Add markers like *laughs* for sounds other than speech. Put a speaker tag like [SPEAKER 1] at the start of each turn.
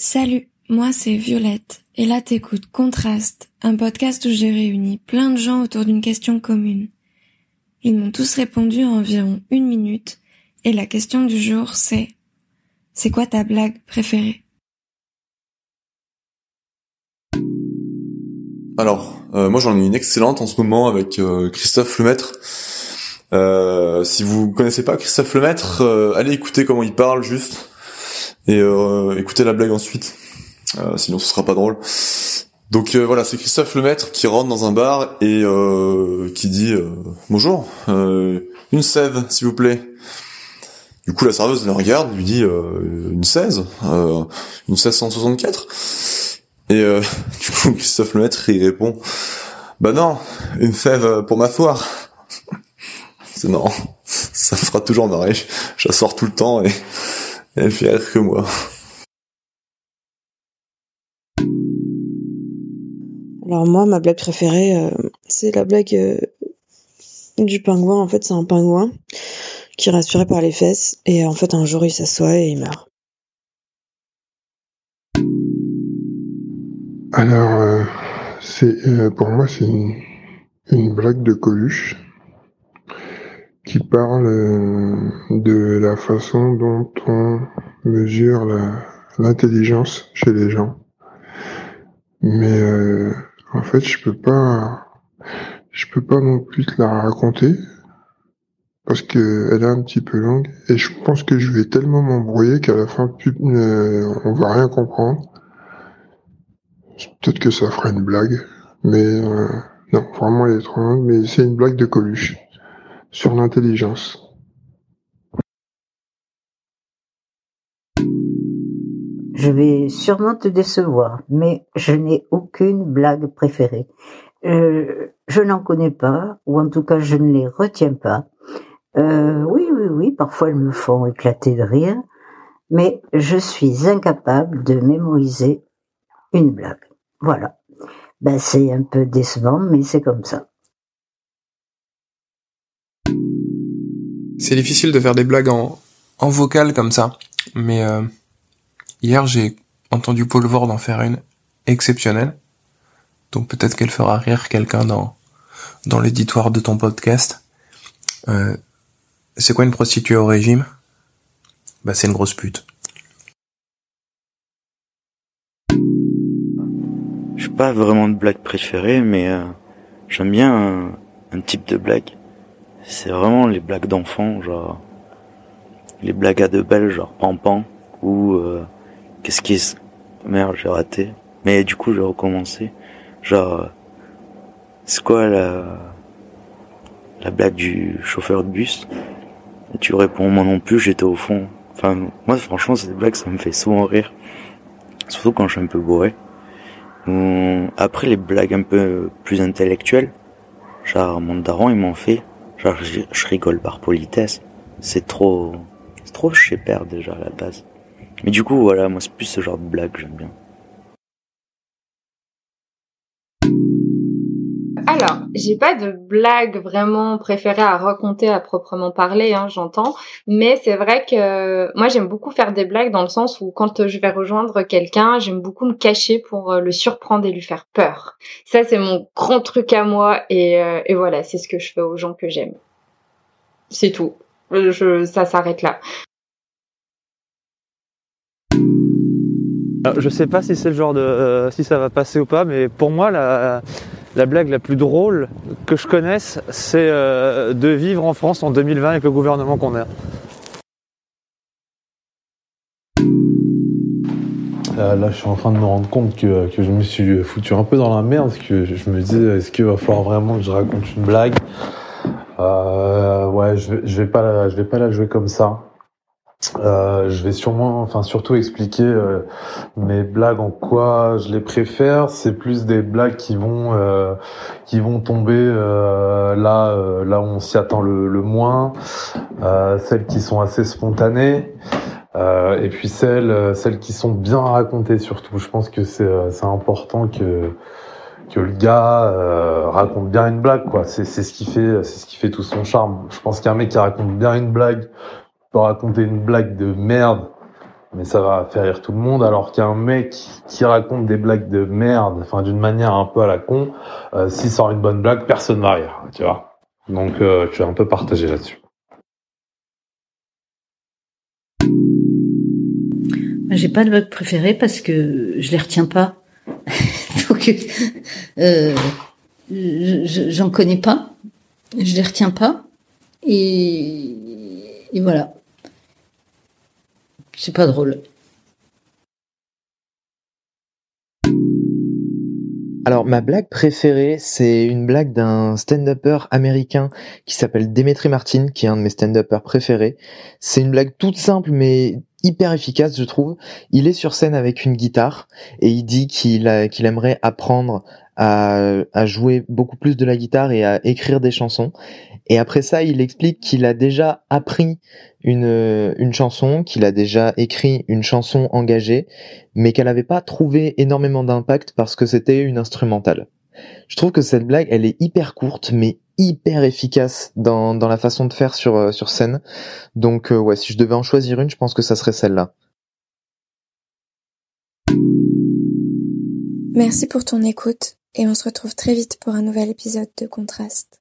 [SPEAKER 1] Salut, moi c'est Violette, et là t'écoutes Contraste, un podcast où j'ai réuni plein de gens autour d'une question commune. Ils m'ont tous répondu en environ une minute, et la question du jour c'est C'est quoi ta blague préférée?
[SPEAKER 2] Alors, euh, moi j'en ai une excellente en ce moment avec euh, Christophe Lemaître. Euh, si vous connaissez pas Christophe Lemaître, allez écouter comment il parle juste et écoutez la blague ensuite. sinon ce sera pas drôle. Donc voilà, c'est Christophe Lemaître qui rentre dans un bar et qui dit bonjour, une sève s'il vous plaît. Du coup la serveuse le regarde, lui dit une 16, une 1664. Et euh, *laughs* du coup, Christophe Lemaître, il répond, bah non, une fève pour ma foire. *laughs* C'est non, ça me fera toujours marrer. Je tout le temps et, elle fait rire que moi.
[SPEAKER 3] Alors moi, ma blague préférée, euh, c'est la blague euh, du pingouin. En fait, c'est un pingouin qui respirait par les fesses et en fait, un jour, il s'assoit et il meurt.
[SPEAKER 4] Alors, euh, c'est euh, pour moi, c'est une, blague de Coluche parle euh, de la façon dont on mesure l'intelligence chez les gens. Mais en fait, je peux pas, je peux pas non plus te la raconter parce que elle est un petit peu longue et je pense que je vais tellement m'embrouiller qu'à la fin, on va rien comprendre. Peut-être que ça fera une blague, mais euh, non, vraiment elle est trop longue, mais c'est une blague de Coluche sur l'intelligence.
[SPEAKER 5] Je vais sûrement te décevoir, mais je n'ai aucune blague préférée. Euh, je n'en connais pas, ou en tout cas je ne les retiens pas. Euh, oui, oui, oui, parfois elles me font éclater de rire, mais je suis incapable de mémoriser une blague. Voilà. Ben, c'est un peu décevant, mais c'est comme ça.
[SPEAKER 6] C'est difficile de faire des blagues en, en vocal comme ça. Mais euh, hier, j'ai entendu Paul Vord en faire une exceptionnelle. Donc peut-être qu'elle fera rire quelqu'un dans, dans l'éditoire de ton podcast. Euh, c'est quoi une prostituée au régime? Bah c'est une grosse pute.
[SPEAKER 7] pas vraiment de blague préférée, mais euh, j'aime bien un, type de blague. C'est vraiment les blagues d'enfants, genre les blagues à deux belles, genre pampan ou euh, qu'est-ce qui est merde j'ai raté. Mais du coup j'ai recommencé. Genre c'est quoi la la blague du chauffeur de bus? Tu réponds moi non plus, j'étais au fond. Enfin moi franchement ces blagues ça me fait souvent rire, surtout quand je suis un peu bourré. Après les blagues un peu plus intellectuelles, genre mon daron ils m'ont fait, genre je, rigole par politesse. C'est trop, c'est trop père déjà à la base. Mais du coup voilà, moi c'est plus ce genre de blague que j'aime bien.
[SPEAKER 8] Alors, j'ai pas de blague vraiment préférée à raconter à proprement parler, hein, j'entends. Mais c'est vrai que moi j'aime beaucoup faire des blagues dans le sens où quand je vais rejoindre quelqu'un, j'aime beaucoup me cacher pour euh, le surprendre et lui faire peur. Ça c'est mon grand truc à moi et, euh, voilà, c'est ce que je fais aux gens que j'aime. C'est tout. Ça s'arrête là.
[SPEAKER 9] Je sais pas si c'est le genre de euh, si ça va passer ou pas, mais pour moi la, la blague la plus drôle que je connaisse, c'est euh, de vivre en France en 2020 avec le gouvernement qu'on a.
[SPEAKER 10] Euh, là, je suis en train de me rendre compte que, je me suis foutu un peu dans la merde, que je me disais, est-ce qu'il va falloir vraiment que je raconte une blague? Ouais, je je vais pas, je vais pas la jouer comme ça. Euh, je vais sûrement, enfin surtout expliquer euh, mes blagues en quoi je les préfère. C'est plus des blagues qui vont euh, qui vont tomber euh, là là où on s'y attend le, le moins, celles qui sont assez spontanées. et puis celles celles qui sont bien racontées surtout. Je pense que c'est important que que le gars raconte bien une blague quoi. C'est c'est ce qui fait c'est ce qui fait tout son charme. Je pense qu'un mec qui raconte bien une blague peut raconter une blague de merde mais ça va faire rire tout le monde. Alors qu'un mec qui raconte des blagues de merde, enfin d'une manière un peu à la con, euh, s'il sort une bonne blague, personne va rire, tu vois. Donc euh, je suis un peu partagé là-dessus.
[SPEAKER 5] J'ai pas de blague préférée parce que je les retiens pas. *laughs* Donc, euh, j'en connais pas, je les retiens pas, et, et voilà. C'est pas drôle.
[SPEAKER 11] Alors ma blague préférée, c'est une blague d'un stand-upper américain qui s'appelle Demetri Martin, qui est un de mes stand-uppers préférés. C'est une blague toute simple mais hyper efficace, je trouve. Il est sur scène avec une guitare et il dit qu'il aimerait apprendre à, à jouer beaucoup plus de la guitare et à écrire des chansons. Et après ça, il explique qu'il a déjà appris une, une chanson, qu'il a déjà écrit une chanson engagée, mais qu'elle n'avait pas trouvé énormément d'impact parce que c'était une instrumentale. Je trouve que cette blague, elle est hyper courte, mais hyper efficace dans, la façon de faire sur, euh, sur scène. Donc euh, ouais, si je devais en choisir une, je pense que ça serait celle-là.
[SPEAKER 1] Merci pour ton écoute et on se retrouve très vite pour un nouvel épisode de Contraste.